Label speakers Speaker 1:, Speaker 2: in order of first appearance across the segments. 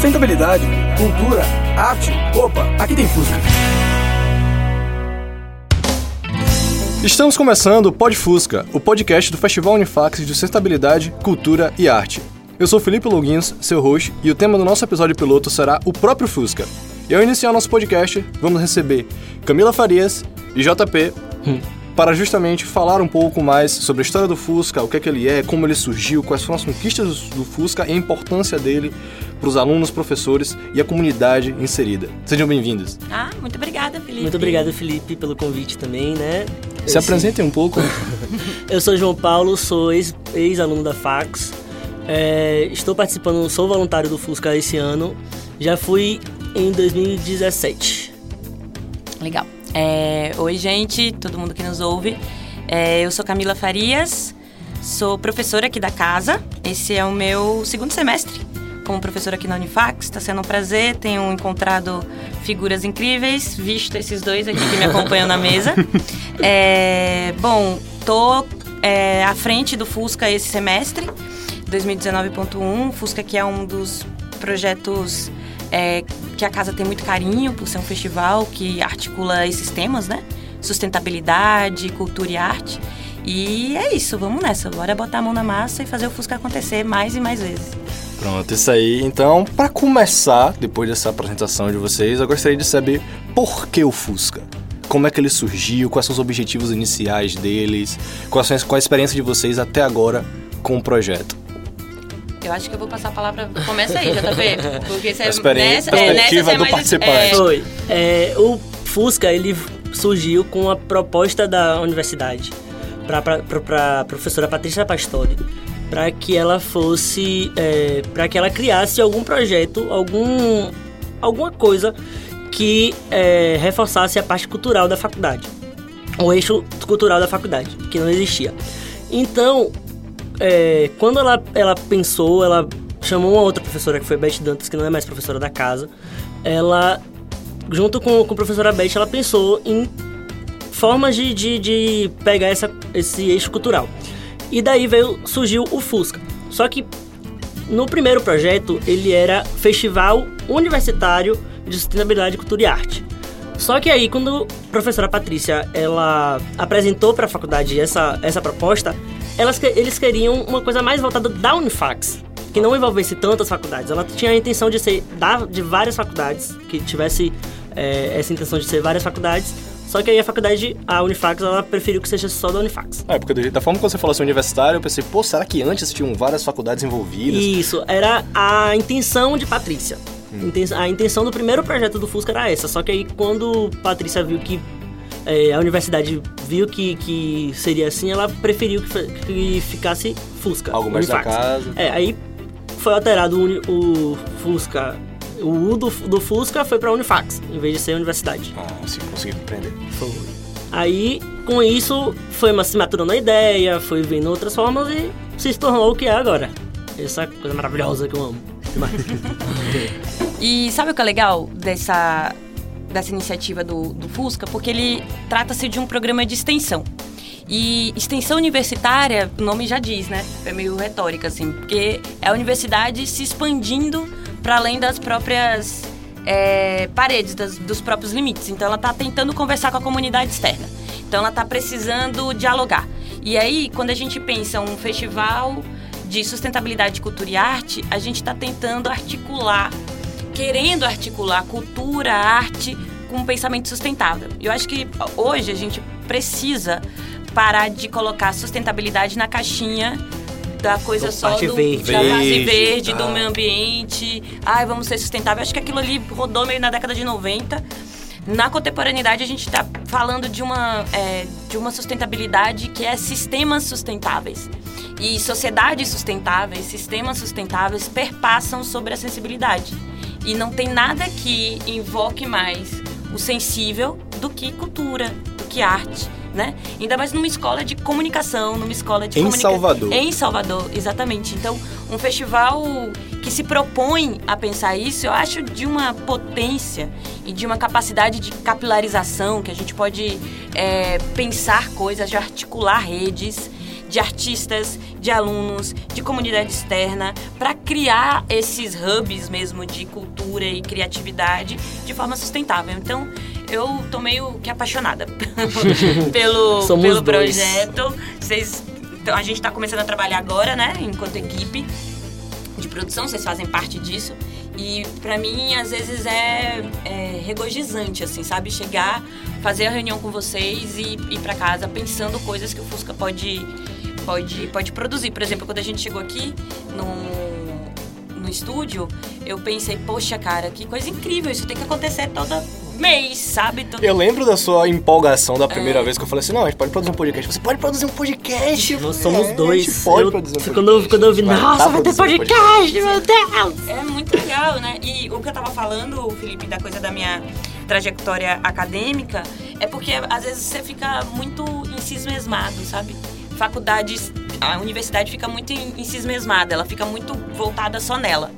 Speaker 1: Sustentabilidade, cultura, arte. Opa, aqui tem Fusca.
Speaker 2: Estamos começando o Pod Fusca, o podcast do Festival Unifax de Sustentabilidade, Cultura e Arte. Eu sou Felipe Loguins, seu host, e o tema do nosso episódio piloto será o próprio Fusca. E ao iniciar nosso podcast, vamos receber Camila Farias e JP hum. Para justamente falar um pouco mais sobre a história do Fusca, o que é que ele é, como ele surgiu, quais foram as conquistas do Fusca e a importância dele para os alunos, professores e a comunidade inserida. Sejam bem-vindos.
Speaker 3: Ah, muito obrigada, Felipe.
Speaker 4: Muito obrigado, Felipe, pelo convite também, né?
Speaker 2: Se Esse... apresentem um pouco.
Speaker 4: Eu sou João Paulo, sou ex-aluno da Fax. É, estou participando, sou voluntário do Fusca esse ano. Já fui em 2017.
Speaker 3: Legal. É, oi, gente, todo mundo que nos ouve. É, eu sou Camila Farias, sou professora aqui da casa. Esse é o meu segundo semestre como professora aqui na Unifax. Está sendo um prazer. Tenho encontrado figuras incríveis, visto esses dois aqui que me acompanham na mesa. É, bom, tô é, à frente do Fusca esse semestre, 2019.1. Fusca que é um dos projetos é, que a casa tem muito carinho por ser um festival que articula esses temas, né? Sustentabilidade, cultura e arte. E é isso, vamos nessa. Bora botar a mão na massa e fazer o Fusca acontecer mais e mais vezes.
Speaker 2: Pronto, isso aí. Então, para começar, depois dessa apresentação de vocês, eu gostaria de saber por que o Fusca? Como é que ele surgiu? Quais são os objetivos iniciais deles? Qual, qual a experiência de vocês até agora com o projeto?
Speaker 3: Eu acho que eu vou passar a palavra. Começa aí, JP. Porque você
Speaker 2: a experiência, nessa, perspectiva é, do mais, participante. É...
Speaker 4: Foi. É, o Fusca, ele surgiu com a proposta da universidade para a professora Patrícia Pastori para que ela fosse, é, para que ela criasse algum projeto, algum, alguma coisa que é, reforçasse a parte cultural da faculdade, o eixo cultural da faculdade, que não existia. Então, é, quando ela, ela pensou, ela chamou uma outra professora, que foi Beth Dantas, que não é mais professora da casa, ela, junto com, com a professora Beth, ela pensou em formas de, de, de pegar essa, esse eixo cultural. E daí veio, surgiu o Fusca. Só que no primeiro projeto ele era Festival Universitário de Sustentabilidade, Cultura e Arte. Só que aí quando a professora Patrícia ela apresentou para a faculdade essa, essa proposta, elas, eles queriam uma coisa mais voltada da Unifax, que não envolvesse tantas faculdades. Ela tinha a intenção de ser da, de várias faculdades, que tivesse é, essa intenção de ser várias faculdades, só que aí a faculdade, a Unifax, ela preferiu que seja só da Unifax.
Speaker 2: É, porque da forma que você falou assim, universitário, eu pensei, pô, será que antes tinham várias faculdades envolvidas?
Speaker 4: Isso, era a intenção de Patrícia. Hum. A intenção do primeiro projeto do Fusca era essa. Só que aí quando Patrícia viu que é, a universidade viu que, que seria assim, ela preferiu que, que ficasse Fusca.
Speaker 2: Algo mais Unifax. da casa.
Speaker 4: É, aí foi alterado o, o Fusca o U do, do Fusca foi pra Unifax, em vez de ser universidade.
Speaker 2: Ah, sim, consegui compreender.
Speaker 4: Foi. Aí, com isso, foi se maturando a ideia, foi vendo outras formas e se tornou o que é agora. Essa coisa maravilhosa que eu amo.
Speaker 3: e sabe o que é legal dessa, dessa iniciativa do, do Fusca? Porque ele trata-se de um programa de extensão. E extensão universitária, o nome já diz, né? É meio retórica, assim, porque é a universidade se expandindo para além das próprias é, paredes, das, dos próprios limites. Então, ela está tentando conversar com a comunidade externa. Então, ela está precisando dialogar. E aí, quando a gente pensa um festival de sustentabilidade, cultura e arte, a gente está tentando articular, querendo articular cultura, arte com um pensamento sustentável. Eu acho que hoje a gente precisa parar de colocar sustentabilidade na caixinha da coisa do só do
Speaker 4: verde.
Speaker 3: da parte verde, do meio ambiente. Ai, vamos ser sustentável. Acho que aquilo ali rodou meio na década de 90. Na contemporaneidade, a gente está falando de uma, é, de uma sustentabilidade que é sistemas sustentáveis. E sociedades sustentáveis, sistemas sustentáveis perpassam sobre a sensibilidade. E não tem nada que invoque mais o sensível do que cultura, do que arte né? Ainda mais numa escola de comunicação, numa escola de
Speaker 2: Em. Salvador.
Speaker 3: Em Salvador, exatamente. Então, um festival que se propõe a pensar isso, eu acho de uma potência e de uma capacidade de capilarização, que a gente pode é, pensar coisas, de articular redes, de artistas, de alunos, de comunidade externa, para criar esses hubs mesmo de cultura e criatividade de forma sustentável. Então, eu tô meio que apaixonada pelo,
Speaker 4: Somos
Speaker 3: pelo
Speaker 4: dois.
Speaker 3: projeto. Vocês, então, a gente está começando a trabalhar agora, né, enquanto equipe de produção, vocês fazem parte disso. E pra mim, às vezes, é, é regozijante, assim, sabe? Chegar, fazer a reunião com vocês e ir pra casa pensando coisas que o Fusca pode, pode, pode produzir. Por exemplo, quando a gente chegou aqui no, no estúdio, eu pensei, poxa, cara, que coisa incrível, isso tem que acontecer todo mês, sabe? Todo...
Speaker 2: Eu lembro da sua empolgação da primeira vez que eu falei assim: não, a gente pode produzir um podcast. Você pode produzir um podcast?
Speaker 4: Nós
Speaker 2: É,
Speaker 4: somos
Speaker 2: A
Speaker 4: dois.
Speaker 2: gente pode
Speaker 4: Eu-
Speaker 2: produzir um podcast.
Speaker 4: quando, eu, quando eu vi, nossa,
Speaker 2: tá
Speaker 4: vai ter
Speaker 2: produzindo
Speaker 4: podcast, meu Deus!
Speaker 3: É muito legal, né? E o que eu tava falando, Felipe, da coisa da minha trajetória acadêmica, é porque às vezes você fica muito encismesmado, sabe? Faculdades, a universidade fica muito en- encismesmada, ela fica muito voltada só nela.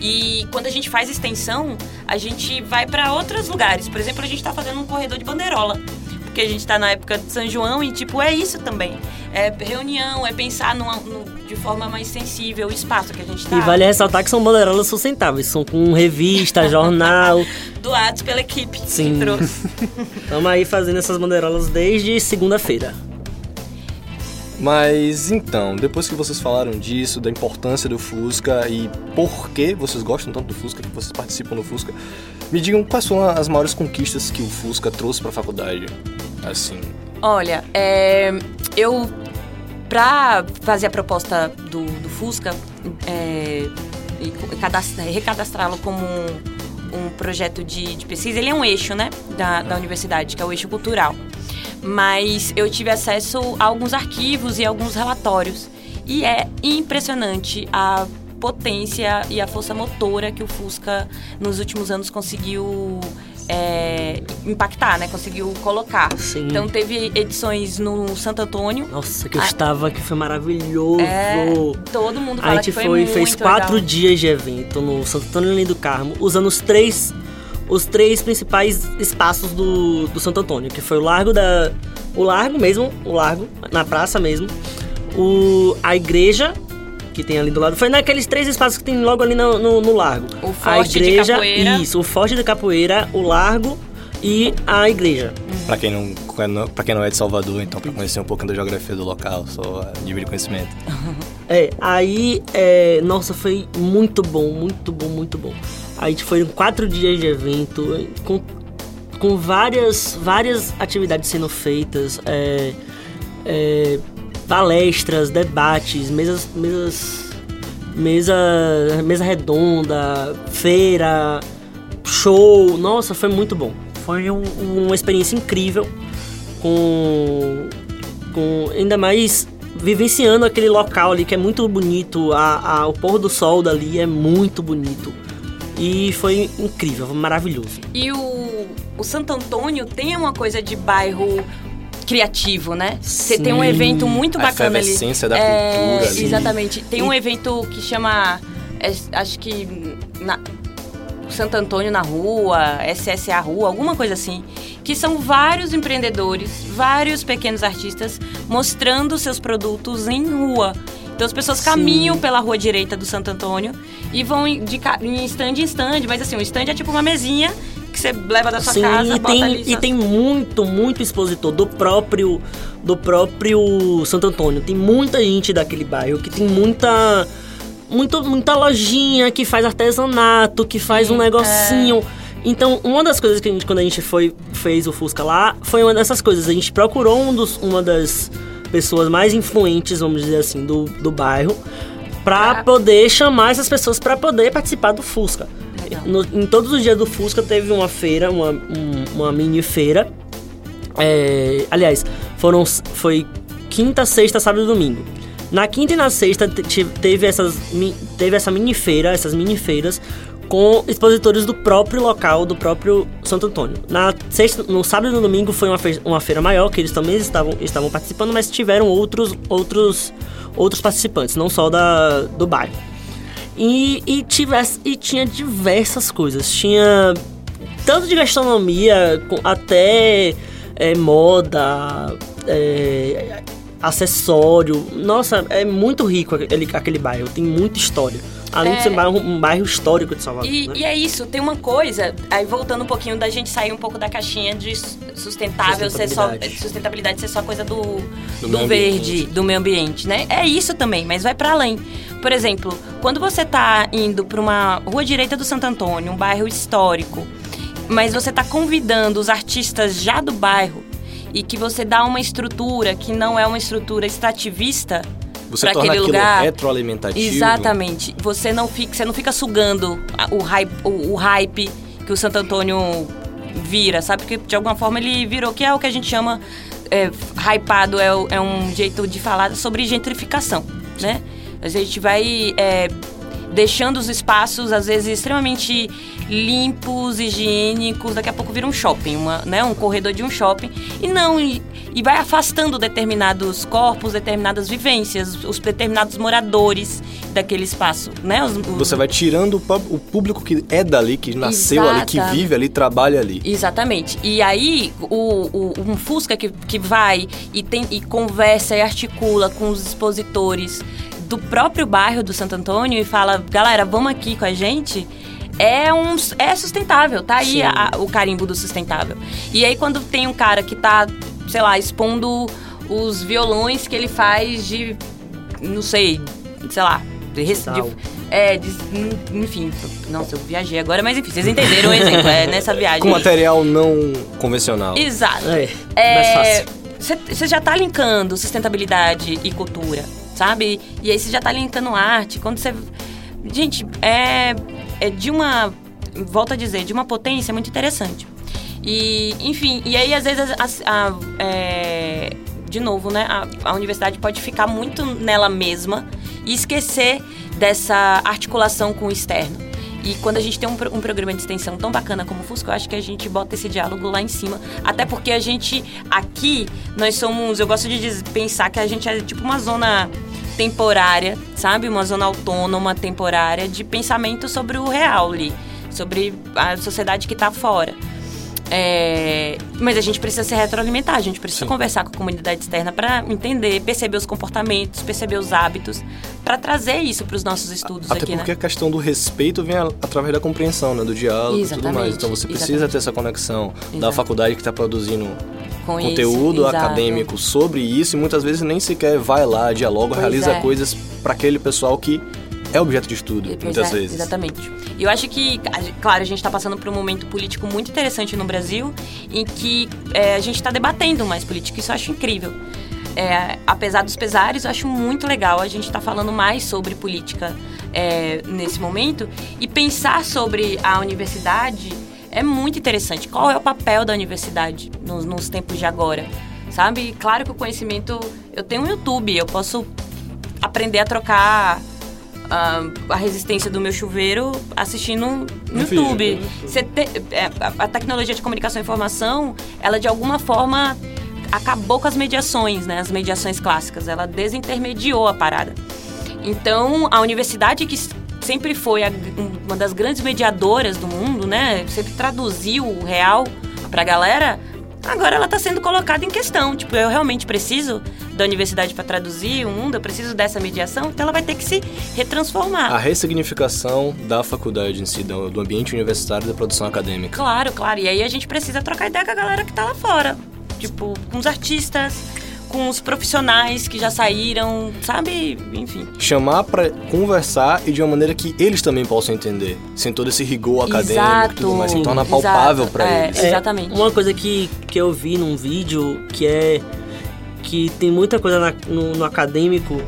Speaker 3: E quando a gente faz extensão, a gente vai para outros lugares. Por exemplo, a gente tá fazendo um corredor de bandeirola. Porque a gente tá na época de São João e, tipo, é isso também. É reunião, é pensar numa- no- de forma mais sensível o espaço que a gente tá.
Speaker 4: E vale ressaltar que são bandeirolas sustentáveis, são com revista, jornal.
Speaker 3: doados pela equipe
Speaker 4: Sim.
Speaker 3: que trouxe.
Speaker 4: Estamos aí fazendo essas bandeirolas desde segunda-feira.
Speaker 2: Mas então, depois que vocês falaram disso, da importância do Fusca e por que vocês gostam tanto do Fusca, que vocês participam do Fusca, me digam quais são as maiores conquistas que o Fusca trouxe pra faculdade. Assim,
Speaker 3: Olha, é, eu pra fazer a proposta do, do Fusca é, e cadastra- recadastrá-lo como um, um projeto de, de pesquisa, ele é um eixo, né, da, da universidade, que é o eixo cultural. Mas eu tive acesso a alguns arquivos e alguns relatórios. E é impressionante a potência e a força motora que o Fusca nos últimos anos conseguiu é, impactar, né? Conseguiu colocar.
Speaker 4: Sim.
Speaker 3: Então teve edições no Santo Antônio.
Speaker 4: Nossa, que eu
Speaker 3: Ah.
Speaker 4: estava, que foi maravilhoso.
Speaker 3: É, todo mundo
Speaker 4: A
Speaker 3: fala
Speaker 4: gente
Speaker 3: que foi,
Speaker 4: foi, fez quatro
Speaker 3: legal.
Speaker 4: dias de evento no Santo Antônio do Carmo, usando os três, os três principais espaços do, do Santo Antônio, que foi o Largo da. O Largo mesmo, o Largo, na praça mesmo. O, a igreja, que tem ali do lado. Foi naqueles três espaços que tem logo ali no, no, no largo.
Speaker 3: O
Speaker 4: a
Speaker 3: Forte de
Speaker 4: igreja,
Speaker 3: Capoeira.
Speaker 4: Isso, o Forte de Capoeira, o Largo e a igreja.
Speaker 2: pra quem não, pra quem não é de Salvador, então pra conhecer um pouquinho da geografia do local, só a nível de conhecimento.
Speaker 4: É, aí, é, nossa, foi muito bom, muito bom, muito bom. Aí foram quatro dias de evento, com, com várias, várias atividades sendo feitas, é, é, palestras, debates, mesas, mesas, mesa, mesa redonda, feira, show. Nossa, foi muito bom. Foi um- uma experiência incrível com, com ainda mais vivenciando aquele local ali que é muito bonito, a, a- o pôr do sol dali é muito bonito. E foi incrível, foi maravilhoso.
Speaker 3: E o, o Santo Antônio tem uma coisa de bairro criativo, né? Você tem um evento muito
Speaker 2: A
Speaker 3: bacana ali.
Speaker 2: efervescência da
Speaker 3: É,
Speaker 2: cultura ali.
Speaker 3: Exatamente. Tem um evento que chama, é, acho que na, Santo Antônio na rua, SSA Rua, alguma coisa assim, que são vários empreendedores, vários pequenos artistas mostrando seus produtos em rua. Então as pessoas
Speaker 4: Sim.
Speaker 3: caminham pela rua direita do Santo Antônio e vão de em stand em stand, mas assim, o stand é tipo uma mesinha que você leva da sua
Speaker 4: Sim,
Speaker 3: casa,
Speaker 4: e tem,
Speaker 3: ali.
Speaker 4: e
Speaker 3: só-
Speaker 4: tem muito, muito expositor do próprio do próprio Santo Antônio. Tem muita gente daquele bairro que tem muita muito, muita lojinha que faz artesanato, que faz um
Speaker 3: Sim,
Speaker 4: negocinho. Então, uma das coisas que a gente, quando a gente foi, fez o Fusca lá, foi uma dessas coisas. A gente procurou um dos, uma das pessoas mais influentes, vamos dizer assim, do, do bairro, pra
Speaker 3: Pra-
Speaker 4: poder chamar essas pessoas pra poder participar do Fusca. No- em todos os dias do Fusca teve uma feira, uma, um- uma mini feira. É, aliás, foram, foi quinta, sexta, sábado e domingo. Na quinta e na sexta te- te- teve, essas, teve essa mini feira, essas mini feiras com expositores do próprio local, do próprio Santo Antônio. Na sexta, no sábado e no domingo foi uma, fe- uma feira maior, que eles também estavam, estavam participando, mas tiveram outros, outros, outros participantes, não só da, do bairro. E, e, tivesse, e tinha diversas coisas. Tinha tanto de gastronomia até é, moda, é, acessório. Nossa, é muito rico aquele, aquele bairro, tem muita história. Além
Speaker 3: É.
Speaker 4: de ser um bairro, um bairro histórico de Salvador.
Speaker 3: E,
Speaker 4: né?
Speaker 3: e é isso, tem uma coisa, aí voltando um pouquinho da gente sair um pouco da caixinha de sustentável ser só
Speaker 4: Sustentabilidade.
Speaker 3: sustentabilidade ser só coisa do, do,
Speaker 2: meio
Speaker 3: verde,
Speaker 2: ambiente.
Speaker 3: do meio ambiente, né? É isso também, mas vai pra além. Por exemplo, quando você tá indo pra uma rua direita do Santo Antônio, um bairro histórico, mas você tá convidando os artistas já do bairro e que você dá uma estrutura que não é uma estrutura extrativista
Speaker 2: Você
Speaker 3: pra
Speaker 2: torna
Speaker 3: aquele lugar.
Speaker 2: retroalimentativo.
Speaker 3: Exatamente. Você não fica, você não fica sugando o hype, o, o hype que o Santo Antônio vira, sabe? Porque de alguma forma ele virou, que é o que a gente chama é, hypado, é, é um jeito de falar sobre gentrificação, né? A gente vai é, deixando os espaços, às vezes, extremamente limpos, higiênicos, daqui a pouco vira um shopping, uma, né? um corredor de um shopping. E não, e, e vai afastando determinados corpos, determinadas vivências, os determinados moradores daquele espaço, né? Os- os-
Speaker 2: Você vai tirando o público que é dali, que nasceu ali, que
Speaker 3: Exata.
Speaker 2: vive ali, trabalha ali.
Speaker 3: Exatamente. E aí, o, o- um Fusca que, que vai e, tem, e conversa e articula com os expositores do próprio bairro do Santo Antônio e fala, galera, vamos aqui com a gente. É, um, é sustentável, tá aí a- o carimbo do sustentável. E aí, quando tem um cara que tá, sei lá, expondo os violões que ele faz de, não sei, sei lá, de, de- é, de- enfim, nossa, eu viajei agora, mas enfim, vocês entenderam o exemplo, é nessa viagem.
Speaker 2: Com material não convencional.
Speaker 3: Exato.
Speaker 4: É, mais fácil.
Speaker 3: Você já tá linkando sustentabilidade e cultura, sabe? E aí você já tá linkando arte. Quando você. Gente, é, é de uma. Volto a dizer, de uma potência muito interessante. E, enfim, e aí às vezes a- a- é, de novo, né? A, a universidade pode ficar muito nela mesma e esquecer dessa articulação com o externo. E quando a gente tem um, um programa de extensão tão bacana como o Fusco, eu acho que a gente bota esse diálogo lá em cima. Até porque a gente, aqui, nós somos. Eu gosto de pensar que a gente é tipo uma zona temporária, sabe? Uma zona autônoma, temporária, de pensamento sobre o real ali. Sobre a sociedade que tá fora. É, mas a gente precisa se retroalimentar, a gente precisa
Speaker 2: Sim.
Speaker 3: conversar com a comunidade externa para entender, perceber os comportamentos, perceber os hábitos, para trazer isso para os nossos estudos
Speaker 2: Até
Speaker 3: aqui,
Speaker 2: porque
Speaker 3: né?
Speaker 2: a questão do respeito vem através da compreensão, né? Do diálogo e tudo mais. Então você precisa
Speaker 3: exatamente.
Speaker 2: ter essa conexão da
Speaker 3: Exato.
Speaker 2: faculdade que está produzindo
Speaker 3: Com
Speaker 2: conteúdo
Speaker 3: isso,
Speaker 2: acadêmico sobre isso e muitas vezes nem sequer vai lá, dialoga,
Speaker 3: Pois
Speaker 2: realiza
Speaker 3: é.
Speaker 2: coisas para aquele pessoal que é objeto de estudo,
Speaker 3: Pois
Speaker 2: muitas
Speaker 3: é,
Speaker 2: vezes.
Speaker 3: Exatamente. E eu acho que, claro, a gente está passando por um momento político muito interessante no Brasil, em que é, a gente está debatendo mais política. Isso eu acho incrível. É, apesar dos pesares, eu acho muito legal a gente estar falando mais sobre política é, nesse momento e pensar sobre a universidade é muito interessante. Qual é o papel da universidade nos, nos tempos de agora? Sabe? Claro que o conhecimento. Eu tenho um YouTube, eu posso aprender a trocar ah, a resistência do meu chuveiro assistindo no YouTube. te- é, a, a tecnologia de comunicação e informação, ela de alguma forma acabou com as mediações, né? As mediações clássicas. Ela desintermediou a parada. Então, a universidade que sempre foi a- uma das grandes mediadoras do mundo, né? Sempre traduziu o real pra galera. Agora ela está sendo colocada em questão. Tipo, eu realmente preciso da universidade para traduzir o mundo, eu preciso dessa mediação, então ela vai ter que se retransformar.
Speaker 2: A ressignificação da faculdade em si, do ambiente universitário e da produção acadêmica.
Speaker 3: Claro, claro. E aí a gente precisa trocar ideia com a galera que tá lá fora. Tipo, com os artistas, com os profissionais que já saíram, sabe? Enfim.
Speaker 2: Chamar para conversar e de uma maneira que eles também possam entender, sem todo esse rigor acadêmico e tudo mais, se torna
Speaker 3: exato.
Speaker 2: palpável para
Speaker 3: É,
Speaker 2: eles.
Speaker 4: É,
Speaker 3: Exatamente.
Speaker 4: uma coisa que, que eu vi num vídeo que é que tem muita coisa na- no, no acadêmico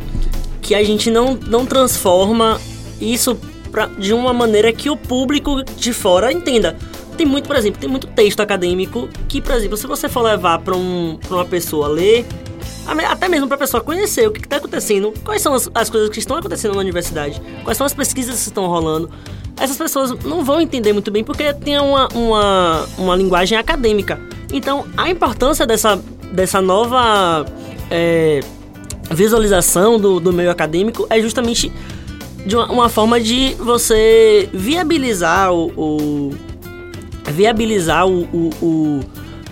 Speaker 4: que a gente não, não transforma isso pra, de uma maneira que o público de fora entenda. Tem muito, por exemplo, tem muito texto acadêmico que, por exemplo, se você for levar para um, pra uma pessoa ler, até mesmo para a pessoa conhecer o que está acontecendo, quais são as, as coisas que estão acontecendo na universidade, quais são as pesquisas que estão rolando, essas pessoas não vão entender muito bem porque tem uma, uma, uma linguagem acadêmica. Então, a importância dessa, dessa nova é, visualização do, do meio acadêmico é justamente de uma, uma forma de você viabilizar o, o- viabilizar o, o- o-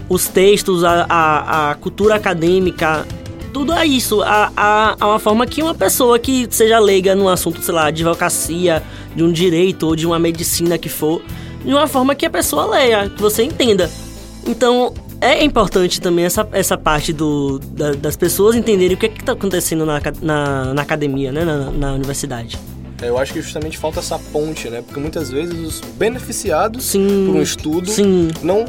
Speaker 4: os textos, a, a, a cultura acadêmica tudo é isso. A, a, a uma forma que uma pessoa que seja leiga num assunto, sei lá, advocacia, de um direito ou de uma medicina que for, de uma forma que a pessoa leia, que você entenda. Então, é importante também essa, essa parte do, da, das pessoas entenderem o que é está acontecendo na, na, na, academia, né, na, na universidade.
Speaker 2: É, eu acho que justamente falta essa ponte, né? Porque muitas vezes os beneficiados
Speaker 4: sim,
Speaker 2: por um estudo
Speaker 4: sim.
Speaker 2: não,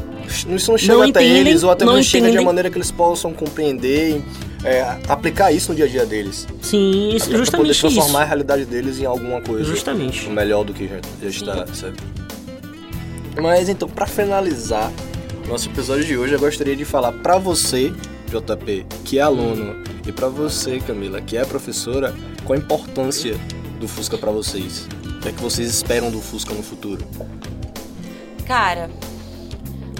Speaker 2: não chegam
Speaker 4: não
Speaker 2: até eles ou até
Speaker 4: não
Speaker 2: não chega de uma maneira que eles possam compreender, é, aplicar isso no dia a dia deles.
Speaker 4: Sim, isso,
Speaker 2: Até pra poder
Speaker 4: justamente
Speaker 2: transformar a
Speaker 4: isso.
Speaker 2: realidade deles em alguma coisa
Speaker 4: Justamente.
Speaker 2: melhor do que já, já está, sabe? Mas então, pra finalizar nosso episódio de hoje, eu gostaria de falar pra você, JP, que é aluno, e pra você, Camila, que é professora, qual a importância do Fusca pra vocês? O que é que vocês esperam do Fusca no futuro?
Speaker 3: Cara,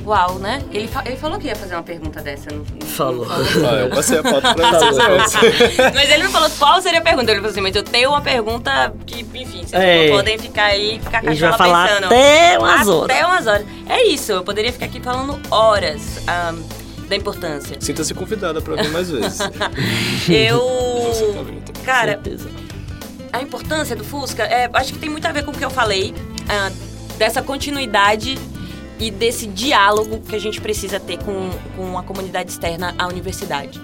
Speaker 3: uau, né? Ele, fa- ele falou que ia fazer uma pergunta dessa. Não, não-
Speaker 4: Falou.
Speaker 3: não falou?
Speaker 2: Ah, eu passei a pauta pra vocês.
Speaker 3: Mas ele não falou qual seria a pergunta. Ele falou assim, mas eu tenho uma pergunta que, enfim, vocês
Speaker 4: É.
Speaker 3: não podem ficar aí, ficar com
Speaker 4: A gente vai falar
Speaker 3: pensando.
Speaker 4: até umas horas.
Speaker 3: Até umas horas. É isso, eu poderia ficar aqui falando horas ah, da importância.
Speaker 2: Sinta-se convidada pra vir mais vezes.
Speaker 3: Eu.
Speaker 2: Você tá vendo, então.
Speaker 3: Cara,
Speaker 4: certeza.
Speaker 3: A importância do Fusca, é, acho que tem muito a ver com o que eu falei, ah, dessa continuidade e desse diálogo que a gente precisa ter com, com a comunidade externa à universidade.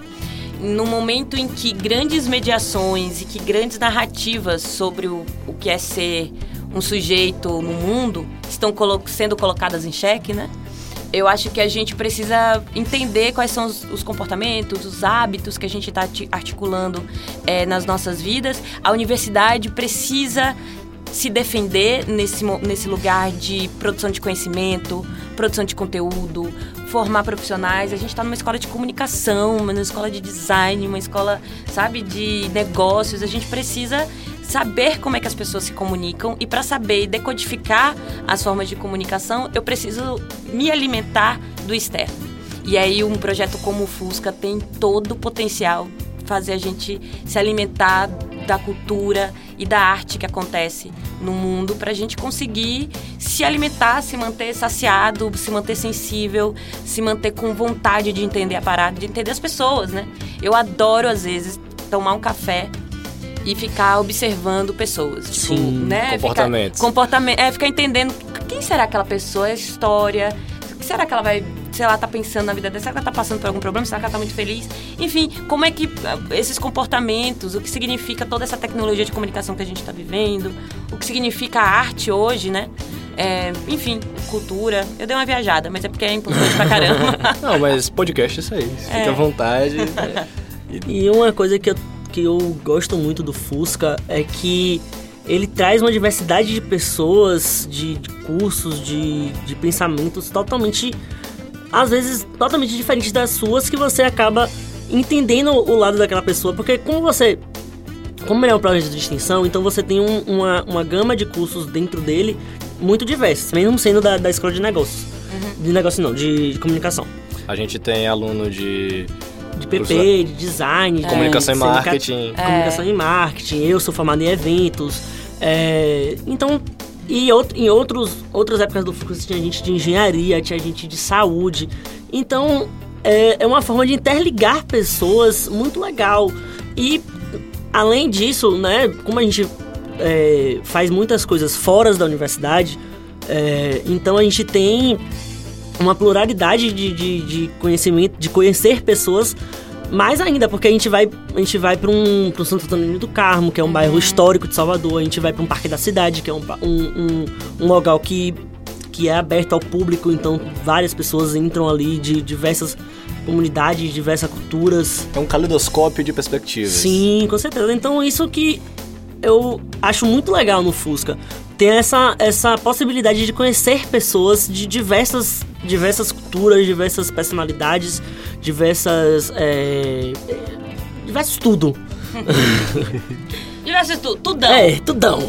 Speaker 3: No momento em que grandes mediações e que grandes narrativas sobre o, o que é ser um sujeito no mundo estão colo- sendo colocadas em xeque, né? Eu acho que a gente precisa entender quais são os, os comportamentos, os hábitos que a gente está articulando eh, nas nossas vidas. A universidade precisa se defender nesse, nesse lugar de produção de conhecimento, produção de conteúdo, formar profissionais. A gente está numa escola de comunicação, uma escola de design, uma escola, sabe, de negócios. A gente precisa saber como é que as pessoas se comunicam e para saber decodificar as formas de comunicação, eu preciso me alimentar do externo. E aí um projeto como o Fusca tem todo o potencial fazer a gente se alimentar da cultura e da arte que acontece no mundo para a gente conseguir se alimentar, se manter saciado, se manter sensível, se manter com vontade de entender a parada, de entender as pessoas, né? Eu adoro às vezes tomar um café e ficar observando pessoas, tipo,
Speaker 4: Sim,
Speaker 3: né?
Speaker 2: comportamentos.
Speaker 3: Ficar, comportamento, é ficar entendendo quem será aquela pessoa, a história, o que será que ela vai, sei lá, tá pensando na vida dela? Será que ela tá passando por algum problema? Será que ela tá muito feliz? Enfim, como é que ah, esses comportamentos, o que significa toda essa tecnologia de comunicação que a gente tá vivendo, o que significa a arte hoje, né? É, enfim, cultura. Eu dei uma viajada, mas é porque é importante pra caramba.
Speaker 2: Não, mas podcast é isso aí. Fique
Speaker 3: É.
Speaker 2: à vontade.
Speaker 4: E uma coisa que eu, que eu gosto muito do Fusca é que ele traz uma diversidade de pessoas, de, de cursos, de, de pensamentos totalmente, às vezes, totalmente diferentes das suas, que você acaba entendendo o lado daquela pessoa. Porque como você. Como ele é um projeto de extensão, então você tem um- uma, uma gama de cursos dentro dele muito diversos, mesmo sendo da, da escola de negócios. De negócio não, de, de comunicação.
Speaker 2: A gente tem aluno de
Speaker 4: De PP, de design, de
Speaker 2: comunicação e marketing.
Speaker 4: comunicação e marketing, eu sou formado em eventos. é, então, e em outros, outras épocas do Fux tinha gente de engenharia, tinha gente de saúde. Então, é, é uma forma de interligar pessoas muito legal. E, além disso, né, como a gente é, faz muitas coisas fora da universidade, é, então a gente tem uma pluralidade de, de, de conhecimento, de conhecer pessoas mais ainda, porque a gente vai, a gente vai para um pro Santo Antônio do Carmo, que é um bairro histórico de Salvador, a gente vai para um parque da cidade, que é um, um, um, um local que, que é aberto ao público, então várias pessoas entram ali de diversas comunidades, diversas culturas.
Speaker 2: É um calidoscópio de perspectivas.
Speaker 4: Sim, com certeza. Então isso que eu acho muito legal no Fusca. Tem essa, essa possibilidade de conhecer pessoas de diversas, diversas culturas, diversas personalidades, diversas. É, diversos tudo.
Speaker 3: Diversos tu, tudão.
Speaker 4: É, tudão.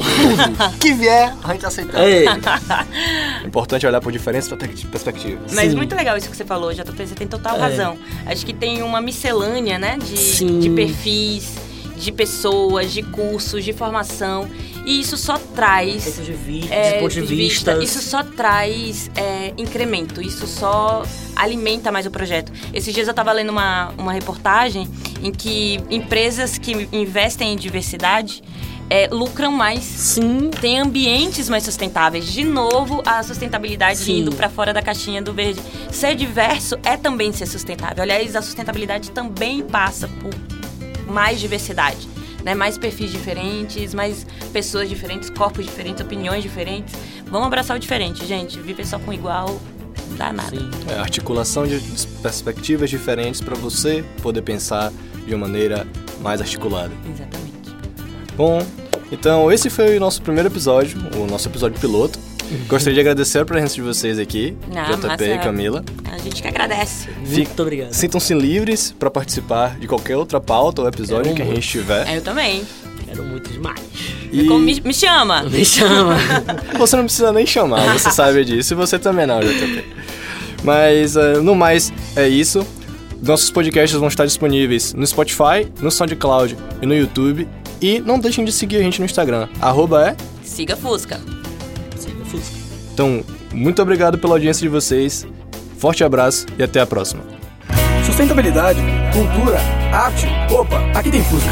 Speaker 2: que vier, a gente aceita.
Speaker 4: É.
Speaker 2: É importante olhar por diferentes perspect- perspectivas.
Speaker 3: Mas
Speaker 4: Sim.
Speaker 3: muito legal isso que você falou, JP, você tem total
Speaker 4: É.
Speaker 3: razão. Acho que tem uma miscelânea, né, de,
Speaker 4: Sim.
Speaker 3: de perfis, de pessoas, de cursos, de formação. E isso só traz.
Speaker 4: Pontos de, vi
Speaker 3: é,
Speaker 4: de pontos de,
Speaker 3: vista. Isso só traz é, incremento, isso só alimenta mais o projeto. Esses dias eu estava lendo uma, uma reportagem em que empresas que investem em diversidade é, lucram mais.
Speaker 4: Sim.
Speaker 3: Tem ambientes mais sustentáveis. De novo, a sustentabilidade
Speaker 4: Sim.
Speaker 3: indo para fora da caixinha do verde. Ser diverso é também ser sustentável. Aliás, a sustentabilidade também passa por mais diversidade. Né? Mais perfis diferentes, mais pessoas diferentes, corpos diferentes, opiniões diferentes. Vamos abraçar o diferente, gente. Viver só com igual não dá nada.
Speaker 4: Sim.
Speaker 2: É, articulação de perspectivas diferentes para você poder pensar de uma maneira mais articulada.
Speaker 3: Exatamente.
Speaker 2: Bom, então esse foi o nosso primeiro episódio, o nosso episódio piloto. Gostaria de agradecer a presença de vocês aqui,
Speaker 3: Ah,
Speaker 2: JP e Camila.
Speaker 3: A gente que agradece.
Speaker 4: Muito obrigado.
Speaker 2: Sintam-se livres para participar de qualquer outra pauta ou episódio
Speaker 4: Quero
Speaker 2: que a gente tiver.
Speaker 3: Eu também.
Speaker 4: Quero muito demais.
Speaker 2: E
Speaker 3: Como me, me chama.
Speaker 4: Me chama.
Speaker 2: você não precisa nem chamar, você sabe disso, e você também não, JP. Mas, eh, no mais, é isso. Nossos podcasts vão estar disponíveis no Spotify, no SoundCloud e no YouTube. E não deixem de seguir a gente no Instagram. Arroba é.
Speaker 4: Siga Fusca.
Speaker 2: Então, muito obrigado pela audiência de vocês. Forte abraço e até a próxima.
Speaker 1: Sustentabilidade, cultura, arte. Opa, aqui tem Fusca.